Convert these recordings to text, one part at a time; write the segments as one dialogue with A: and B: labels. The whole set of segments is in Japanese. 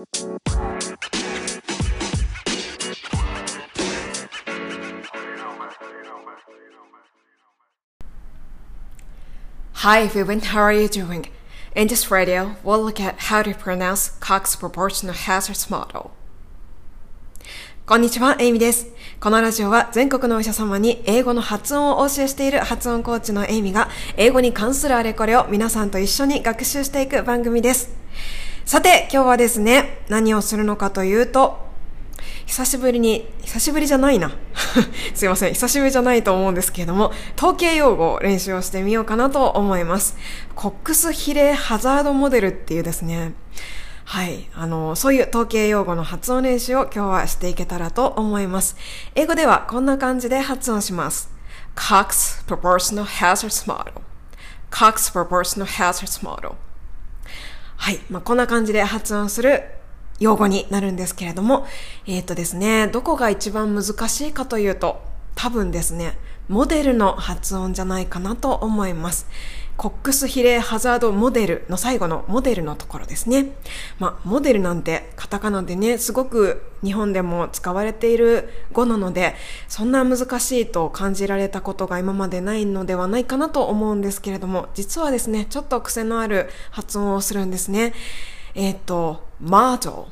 A: Hi everyone, how are you doing? In this radio, we'll look at how to pronounce Cox proportional hazards model. こんにちは、エイミです。このラジオは全国のお医者様に英語の発音をお教えしている発音コーチのエイミが英語に関するあれこれを皆さんと一緒に学習していく番組です。さて、今日はですね、何をするのかというと、久しぶりに、久しぶりじゃないな。すいません。久しぶりじゃないと思うんですけれども、統計用語を練習をしてみようかなと思います。コックス比例ハザードモデルっていうですね、はい。あの、そういう統計用語の発音練習を今日はしていけたらと思います。英語ではこんな感じで発音します。Cox Proportional Hazards Model Cox Proportional Hazards Model はい。まあ、こんな感じで発音する用語になるんですけれども、えっ、ー、とですね、どこが一番難しいかというと、多分ですね、モデルの発音じゃないかなと思います。コックス比例ハザードモデルの最後のモデルのところですね。まあ、モデルなんてカタカナでね、すごく日本でも使われている語なので、そんな難しいと感じられたことが今までないのではないかなと思うんですけれども、実はですね、ちょっと癖のある発音をするんですね。えっ、ー、と、マード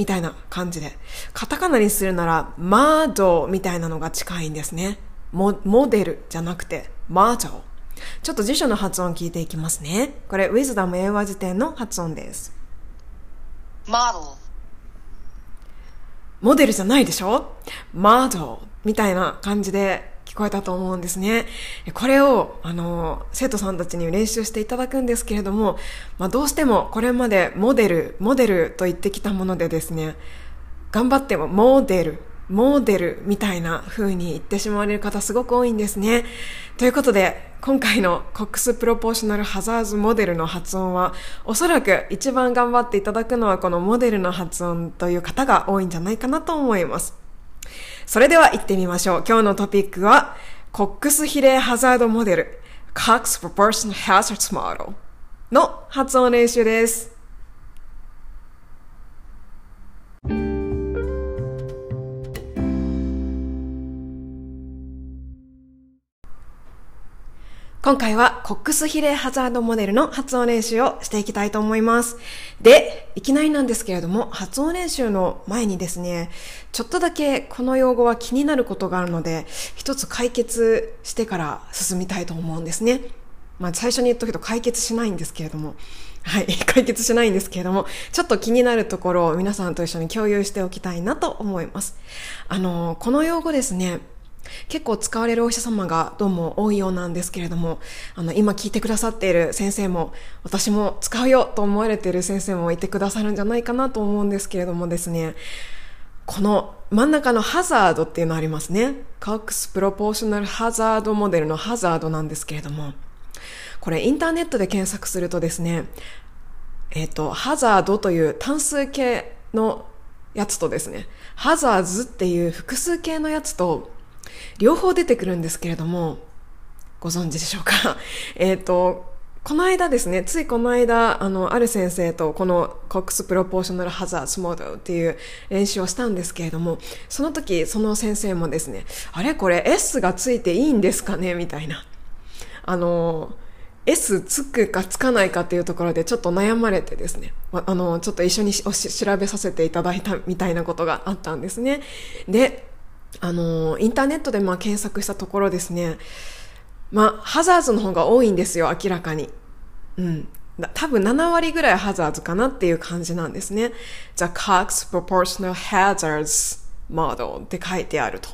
A: みたいな感じで。カタカナにするなら、マードみたいなのが近いんですね。モモデルじゃなくて、マード。ちょっと辞書の発音聞いていきますね。これ、ウィズダム英和辞典の発音です。
B: model
A: モデルじゃないでしょ？マードみたいな感じで聞こえたと思うんですね。これを、あの、生徒さんたちに練習していただくんですけれども、まあ、どうしてもこれまでモデル、モデルと言ってきたものでですね、頑張ってもモデル、モデルみたいな風に言ってしまわれる方すごく多いんですね。ということで、今回のコックスプロポーショナルハザーズモデルの発音は、おそらく一番頑張っていただくのはこのモデルの発音という方が多いんじゃないかなと思います。それでは行ってみましょう。今日のトピックは、コックス比例ハザードモデル、Cox Proportion Hazards Model の発音練習です。今回はコックス比例ハザードモデルの発音練習をしていきたいと思います。で、いきなりなんですけれども、発音練習の前にですね、ちょっとだけこの用語は気になることがあるので、一つ解決してから進みたいと思うんですね。まあ最初に言っとくと解決しないんですけれども、はい、解決しないんですけれども、ちょっと気になるところを皆さんと一緒に共有しておきたいなと思います。あの、この用語ですね、結構使われるお医者様がどうも多いようなんですけれども、あの、今聞いてくださっている先生も、私も使うよと思われている先生もいてくださるんじゃないかなと思うんですけれどもですね、この真ん中のハザードっていうのありますね。Cox Proportional Hazard モデルのハザードなんですけれども、これインターネットで検索するとですね、えっ、ー、と、ハザードという単数形のやつとですね、ハザーズっていう複数形のやつと、両方出てくるんですけれども、ご存知でしょうか？えっと、この間ですね、ついこの間、あの、ある先生とこのコックスプロポーショナルハザードモードっていう練習をしたんですけれども、その時、その先生もですね、あれこれ S がついていいんですかね？みたいな。あの、S つくかつかないかっていうところでちょっと悩まれてですね、あの、ちょっと一緒に調べさせていただいたみたいなことがあったんですね。で、あの、インターネットでまあ検索したところですね、まあ、ハザーズの方が多いんですよ、明らかに。うん。多分7割ぐらいハザーズかなっていう感じなんですね。The Cox Proportional Hazards Model って書いてあると。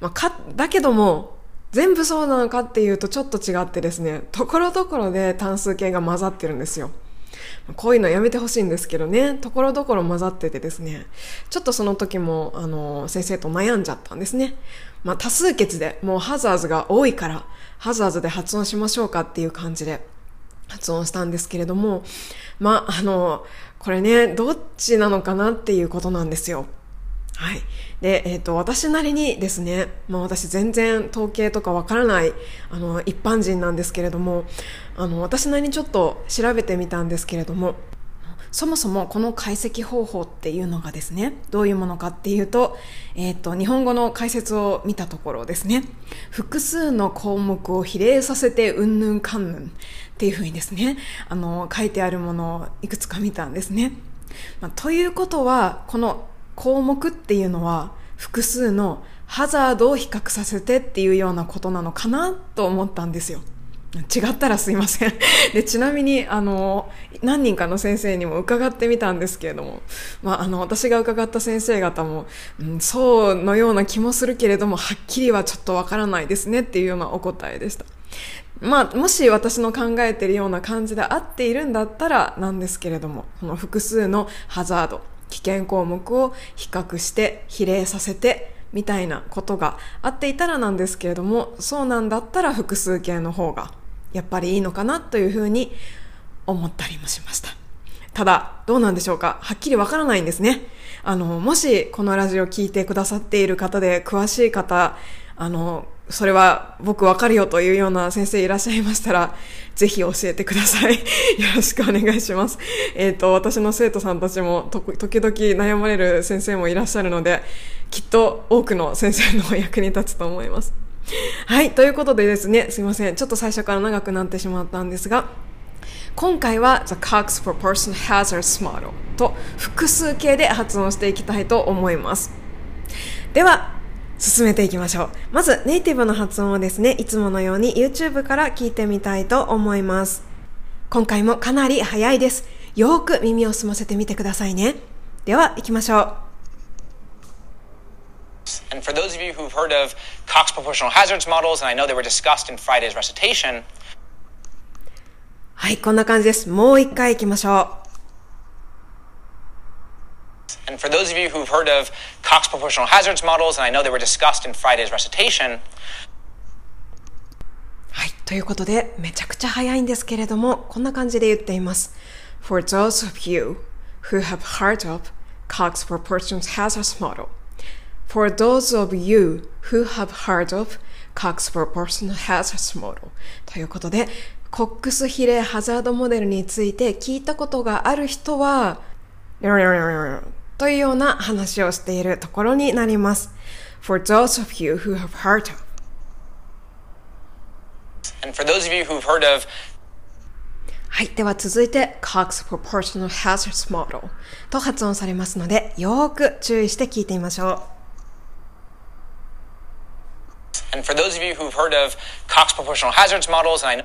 A: まあ、か、だけども、全部そうなのかっていうとちょっと違ってですね、ところどころで単数形が混ざってるんですよ。こういうのやめてほしいんですけどね、ところどころ混ざっててですね、ちょっとその時も、あの、先生と悩んじゃったんですね。まあ、多数決で、もうハザーズが多いから、ハザーズで発音しましょうかっていう感じで発音したんですけれども、まあ、あの、これね、どっちなのかなっていうことなんですよ。はい。で、えっ、ー、と、私なりにですね、まあ私全然統計とかわからない、あの、一般人なんですけれども、あの、私なりにちょっと調べてみたんですけれども、そもそもこの解析方法っていうのがですね、どういうものかっていうと、えっ、と、日本語の解説を見たところですね、複数の項目を比例させてうんぬんかんぬんっていうふうにですね、あの、書いてあるものをいくつか見たんですね。まあ、ということは、この項目っていうのは、複数のハザードを比較させてっていうようなことなのかなと思ったんですよ。違ったらすいません。で、ちなみに、あの、何人かの先生にも伺ってみたんですけれども、まあ、あの、私が伺った先生方も、うん、そうのような気もするけれども、はっきりはちょっとわからないですねっていうようなお答えでした。まあ、もし私の考えているような感じで合っているんだったらなんですけれども、この複数のハザード、危険項目を比較して比例させて、みたいなことがあっていたらなんですけれども、そうなんだったら複数形の方がやっぱりいいのかなというふうに思ったりもしました。ただ、どうなんでしょうか？はっきりわからないんですね。あの、もしこのラジオを聞いてくださっている方で詳しい方、あの、それは僕わかるよというような先生いらっしゃいましたら、ぜひ教えてください。よろしくお願いします。えっ、ー、と、私の生徒さんたちも時々悩まれる先生もいらっしゃるので、きっと多くの先生の役に立つと思います。はい、ということでですね、すいません。ちょっと最初から長くなってしまったんですが、今回は The Cox Proportion Hazards Model と複数形で発音していきたいと思います。では、進めていきましょう。まず、ネイティブの発音をですね、いつものように YouTube から聞いてみたいと思います。今回もかなり早いです。よく耳を澄ませてみてくださいね。では、行きましょう。
C: And for those of you who've heard of Cox proportional hazards models, and I know they were discussed in Friday's recitation.
A: はい、こんな感じです。もう一回行きましょう。
C: And for those of you who've heard of Cox proportional hazards models, and I know they were discussed in Friday's recitation.
A: はい、ということで、めちゃくちゃ早いんですけれども、こんな感じで言っています。For those of you who have heard of Cox proportional hazards model, For those of you who have heard of Cox Proportional Hazard Model ということで、コックス比例ハザードモデルについて聞いたことがある人は、 というような話をしているところになります。For those of you who have heard of
C: And for those of you who've heard of
A: はい。では続いて Cox Proportional Hazards Model と発音されますので、よーく注意して聞いてみましょう。
C: And for those of you who've heard of Cox proportional hazards models, I know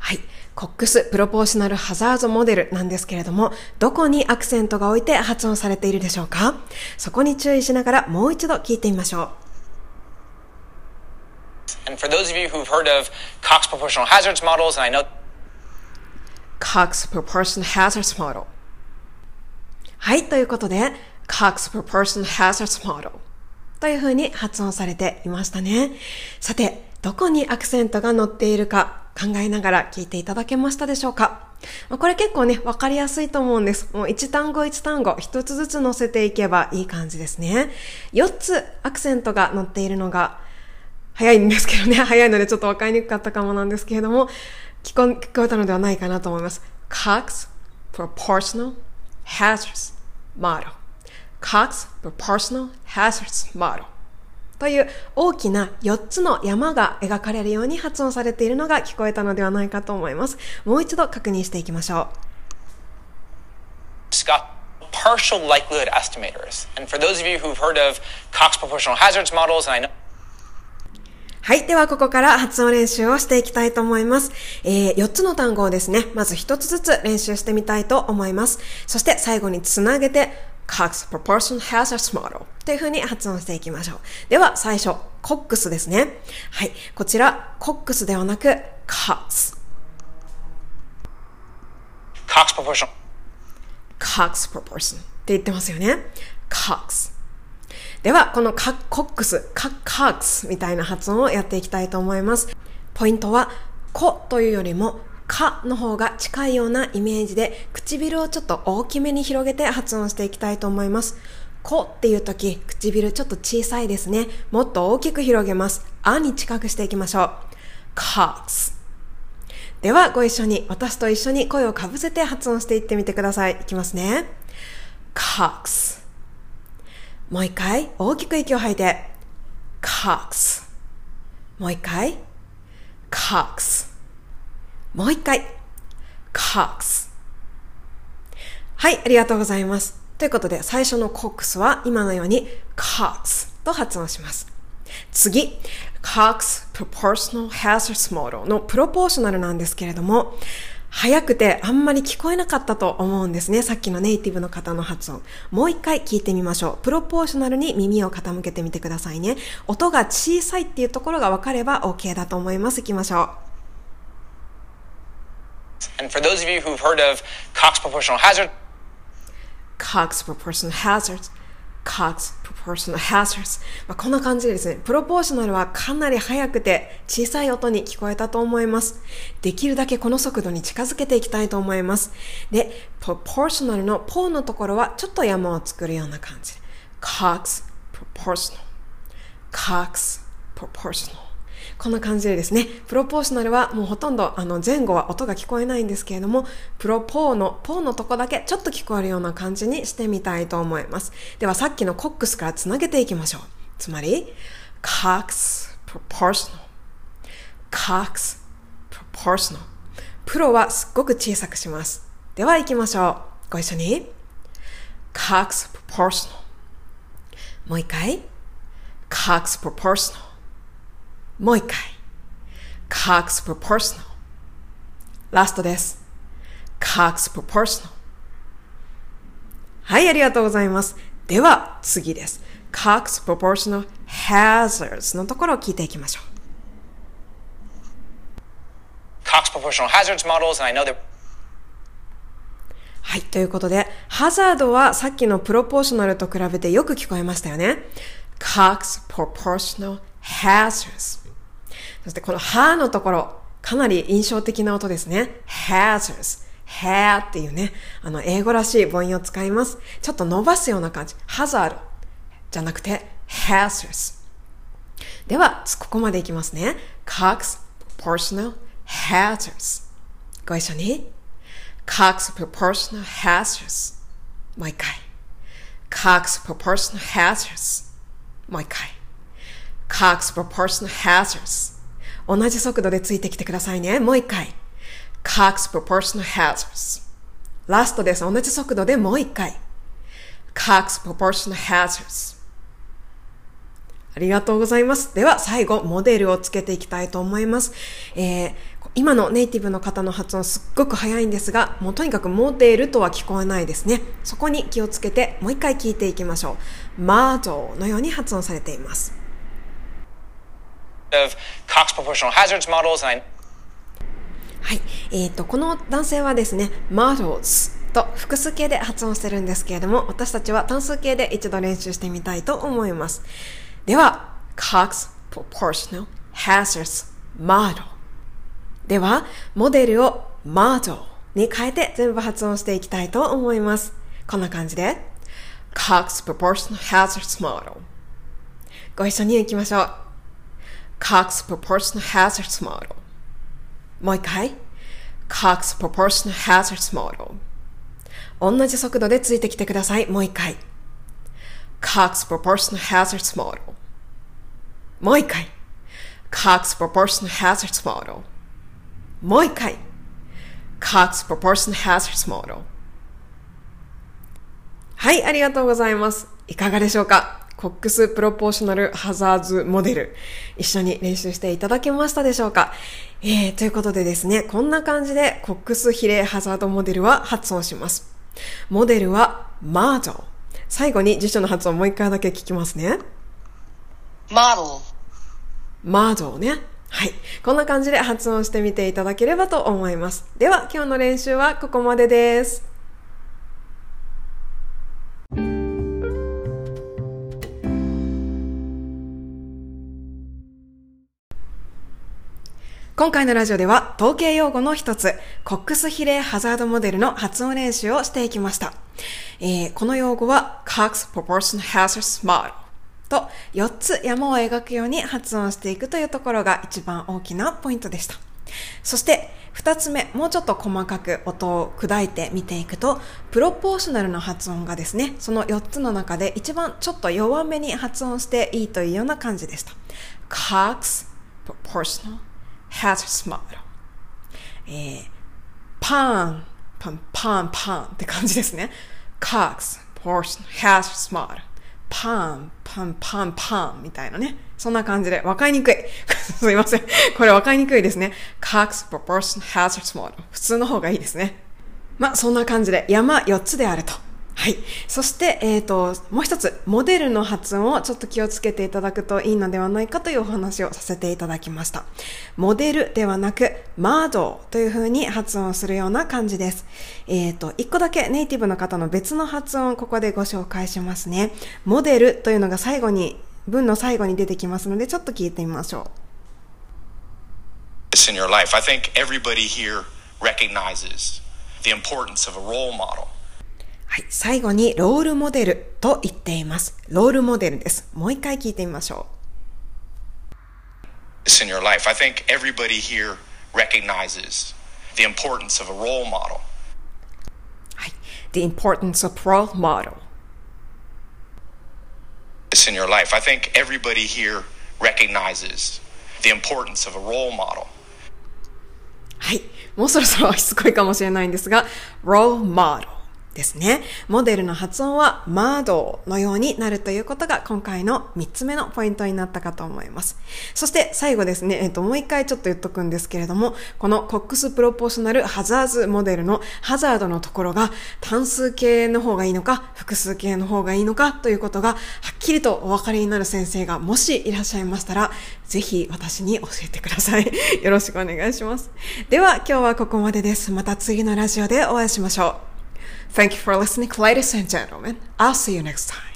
A: はい。コックスプロポーショナルハザードモデルなんですけれども、どこにアクセントが置いて発音されているでしょうかそこに注意しながらもう一度聞いてみましょう。
C: And for those of you who've heard of Cox proportional hazards models, and I know
A: Cox proportional hazards model はい、ということで、Cox proportional hazards model というふうに発音されていましたね。さて、どこにアクセントが乗っているか考えながら聞いていただけましたでしょうか？これ結構ね、わかりやすいと思うんです。もう一単語一単語、一つずつ乗せていけばいい感じですね。四つアクセントが乗っているのが早いんですけどね、早いのでちょっとわかりにくかったかもなんですけれども、聞こ聞こえたのではないかなと思います。Cox Proportional Hazards Model Cox Proportional Hazards Model という大きな4つの山が描かれるように発音されているのが聞こえたのではないかと思います。もう一度確認していきましょう。
C: partial likelihood estimators. And for those of you who've heard of Cox proportional hazards models, and I know
A: はい。では、ここから発音練習をしていきたいと思います。えー、4つの単語をですね、まず1つずつ練習してみたいと思います。そして最後につなげて、Cox proportion hazards model というふうに発音していきましょう。では、最初、コックスですね。はい。こちら、コックスではなく、Cox。
C: Cox proportion。
A: Cox proportion って言ってますよね。Cox。では、このカコックス、カックスみたいな発音をやっていきたいと思います。ポイントは、コというよりも、かの方が近いようなイメージで唇をちょっと大きめに広げて発音していきたいと思います。こっていう時、唇ちょっと小さいですね。もっと大きく広げます。あに近くしていきましょう。cox。ではご一緒に、私と一緒に声をかぶせて発音していってみてください。いきますね。cox もう一回、大きく息を吐いて、cox もう一回、cox もう一回、cox はい、ありがとうございます。ということで、最初の cox は今のように cox と発音します。次、Cox Proportional Hazards Model のプロポーショナルなんですけれども、早くてあんまり聞こえなかったと思うんですね。さっきのネイティブの方の発音。もう一回聞いてみましょう。プロポーショナルに耳を傾けてみてくださいね。音が小さいっていうところが分かれば OK だと思います。いきましょう。
C: And for those of you who've heard of Cox proportional hazard,
A: Cox Proportional Hazards Cox Proportional Hazards まあこんな感じでですね、プロポーショナルはかなり速くて小さい音に聞こえたと思います。できるだけこの速度に近づけていきたいと思います。で、Proportional のポーのところはちょっと山を作るような感じ。Cox Proportional Cox Proportional こんな感じでですね、プロポーショナルはもうほとんどあの前後は音が聞こえないんですけれども、プロポーのポーのとこだけちょっと聞こえるような感じにしてみたいと思います。ではさっきのコックスからつなげていきましょう。つまり、Cox Proportional Cox Proportional プロはすっごく小さくします。では行きましょう。ご一緒に。Cox Proportional もう一回。Cox Proportional もう一回。Cox Proportional ラストです。Cox Proportional はい、ありがとうございます。では、次です。Cox Proportional Hazards のところを聞いていきましょう。
C: Cox proportional hazards models, and I know that
A: はい。ということで、ハザードはさっきのプロポーショナルと比べてよく聞こえましたよね。Cox Proportional Hazards。そしてこのハのところ、かなり印象的な音ですね。Hazards。ha っていうね、あの、英語らしい母音を使います。ちょっと伸ばすような感じ。hazard じゃなくて hazards。では、ここまでいきますね。Cox Proportional Hazards。ご一緒に。Cox Proportional Hazards。もう一回。Cox Proportional Hazards。もう一回。Cox Proportional Hazards。同じ速度でついてきてくださいね。もう一回。Cox Proportional Hazards。ラストです。同じ速度でもう一回。Cox Proportional Hazards。ありがとうございます。では、最後、モデルをつけていきたいと思います。えー、今のネイティブの方の発音すっごく早いんですが、もうとにかくモデルとは聞こえないですね。そこに気をつけて、もう一回聞いていきましょう。マードのように発音されています。
C: Of Cox proportional hazards models, and I
A: はい。えっ、ーと、この男性はですね、models と複数形で発音してるんですけれども、私たちは単数形で一度練習してみたいと思います。では、Cox Proportional Hazards Model では、モデルを model に変えて全部発音していきたいと思います。こんな感じで、Cox Proportional Hazards Model ご一緒に行きましょう。Cox Proportional Hazards Model もう一回。Cox Proportional Hazards Model 同じ速度でついてきてください。もう一回。Cox Proportional Hazards Model もう一回。Cox Proportional Hazards Model もう一回。Cox Proportional Hazards Model はい、ありがとうございます。いかがでしょうかコックスプロポーショナルハザーズモデル、一緒に練習していただけましたでしょうか？えー、ということでですね、こんな感じでコックス比例ハザードモデルは発音します。モデルはマード。最後に辞書の発音もう一回だけ聞きますね。
B: model,
A: マードね。はい。こんな感じで発音してみていただければと思います。では、今日の練習はここまでです。今回のラジオでは統計用語の一つ、コックス比例ハザードモデルの発音練習をしていきました。えーこの用語は Cox Proportion Hazards Model と4つ山を描くように発音していくというところが一番大きなポイントでした。そして二つ目、もうちょっと細かく音を砕いて見ていくと、プロポーショナルの発音がですね、その4つの中で一番ちょっと弱めに発音していいというような感じでした。Cox, proportional, has smart. えー、パン、パン、パン、パンって感じですね。Cox, proportional, has smart. パン、パン、パン、パンみたいなね。そんな感じで、わかりにくい。すいません。これわかりにくいですね。Cox, proportion, has small. 普通の方がいいですね。まあ、そんな感じで山4つであると。はい。そして、えっ、ー、と、もう一つ、モデルの発音をちょっと気をつけていただくといいのではないかというお話をさせていただきました。モデルではなく、マードという風に発音するような感じです。えっ、ー、と、一個だけネイティブの方の別の発音をここでご紹介しますね。モデルというのが最後に、文の最後に出てきますので、ちょっと聞いてみましょう。
D: In your life, I think everybody here recognizes the importance of a role model.
A: はい。最後にロールモデルと言っています。ロールモデルです。もう一回聞いてみましょ
D: う。In your life, I think everybody here recognizes the importance of a role model.
A: はい。The importance of role model.
D: In your life, I think everybody here recognizes the importance of a role model.
A: はい。もうそろそろしつこいかもしれないんですが、role model。ですね。モデルの発音はマードのようになるということが今回の3つ目のポイントになったかと思います。そして最後ですね、えっ、と、もう一回ちょっと言っとくんですけれども、このコックスプロポーショナルハザーズモデルのハザードのところが単数形の方がいいのか、複数形の方がいいのかということがはっきりとお分かりになる先生がもしいらっしゃいましたら、ぜひ私に教えてください。よろしくお願いします。では今日はここまでです。また次のラジオでお会いしましょう。Thank you for listening, ladies and gentlemen. I'll see you next time.